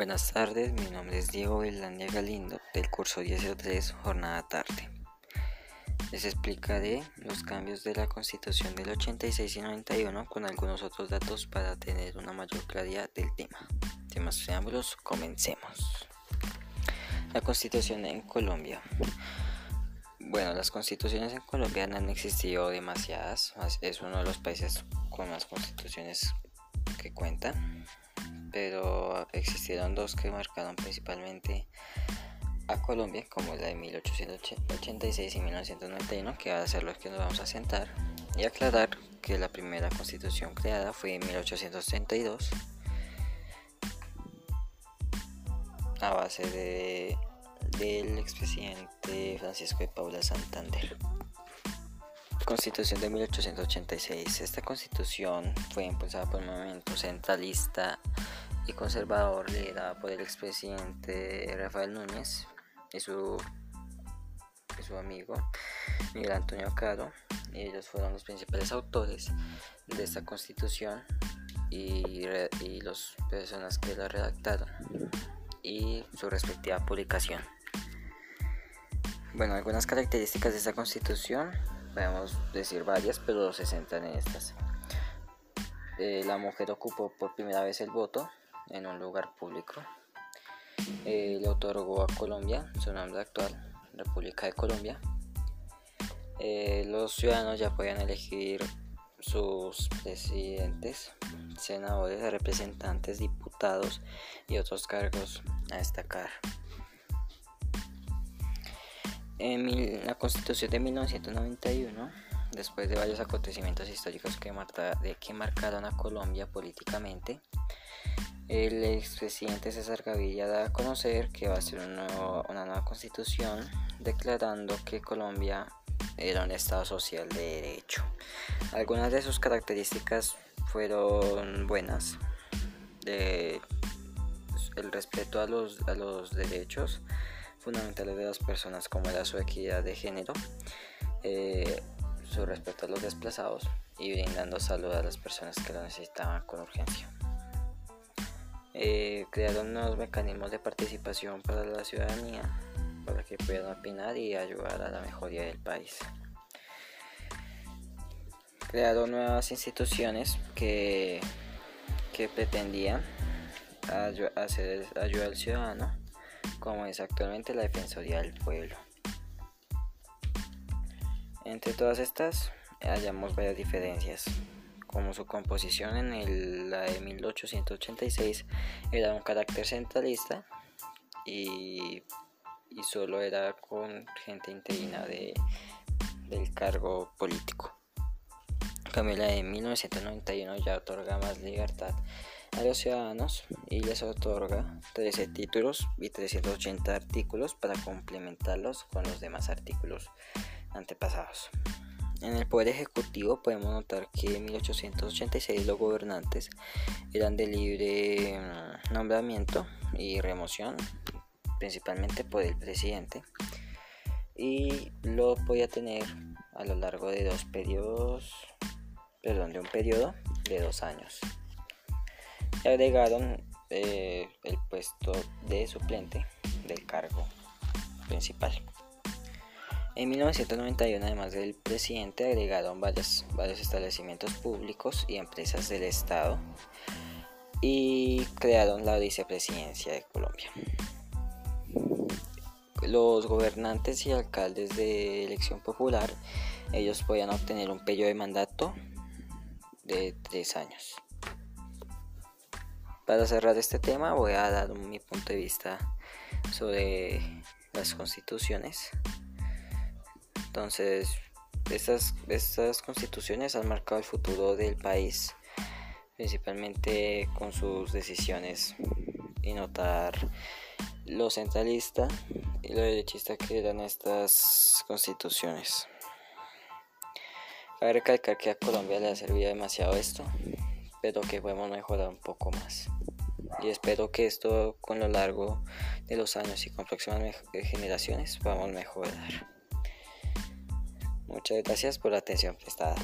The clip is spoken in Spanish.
Buenas tardes, mi nombre es Diego Belandia Galindo del curso 1003 Jornada Tarde. Les explicaré los cambios de la Constitución del 86 y 91 con algunos otros datos para tener una mayor claridad del tema. Más preámbulos, comencemos. La Constitución en Colombia. Bueno, las constituciones en Colombia no han existido demasiadas, es uno de los países con más constituciones que cuentan pero existieron dos que marcaron principalmente a Colombia, como la de 1886 y 1991, que va a ser los que nos vamos a sentar, y aclarar que la primera constitución creada fue en 1832 a base de, del expresidente Francisco de Paula Santander. Constitución de 1886. Esta constitución fue impulsada por un movimiento centralista y conservador liderada por el expresidente Rafael Núñez y su, su amigo Miguel Antonio Caro. Ellos fueron los principales autores de esta constitución y, y las personas que la redactaron y su respectiva publicación. Bueno, algunas características de esta constitución podemos decir varias, pero se centran en estas. Eh, la mujer ocupó por primera vez el voto en un lugar público. Eh, le otorgó a Colombia su nombre actual, República de Colombia. Eh, los ciudadanos ya podían elegir sus presidentes, senadores, representantes, diputados y otros cargos a destacar. En la Constitución de 1991, después de varios acontecimientos históricos que, marcaron a Colombia políticamente, el expresidente César Gaviria da a conocer que va a ser una nueva constitución declarando que Colombia era un Estado social de derecho. Algunas de sus características fueron buenas, el respeto a los derechos, fundamentales de las personas como era su equidad de género, eh, su respeto a los desplazados y brindando salud a las personas que lo necesitaban con urgencia. Eh, crearon nuevos mecanismos de participación para la ciudadanía para que puedan opinar y ayudar a la mejoría del país. Crearon nuevas instituciones que, que pretendían hacer ayuda al ciudadano como es actualmente la Defensoría del Pueblo. Entre todas estas hallamos varias diferencias, como su composición en la de 1886 era un carácter centralista y, y solo era con gente interina de, del cargo político. En la de 1991 ya otorga más libertad a los ciudadanos y les otorga 13 títulos y 380 artículos para complementarlos con los demás artículos antepasados. En el Poder Ejecutivo podemos notar que en 1886 los gobernantes eran de libre mm, nombramiento y remoción, principalmente por el presidente, y lo podía tener a lo largo de dos periodos, perdón, de un periodo de dos años agregaron eh, el puesto de suplente del cargo principal. En 1991, además del presidente, agregaron varios, varios establecimientos públicos y empresas del Estado y crearon la vicepresidencia de Colombia. Los gobernantes y alcaldes de elección popular, ellos podían obtener un periodo de mandato de tres años. Para cerrar este tema voy a dar mi punto de vista sobre las constituciones. Entonces, estas, estas constituciones han marcado el futuro del país, principalmente con sus decisiones y notar lo centralista y lo derechista que eran estas constituciones. Cabe recalcar que a Colombia le ha servido demasiado esto, pero que podemos mejorar un poco más. Y espero que esto con lo largo de los años y con próximas generaciones podamos mejorar. Muchas gracias por la atención prestada.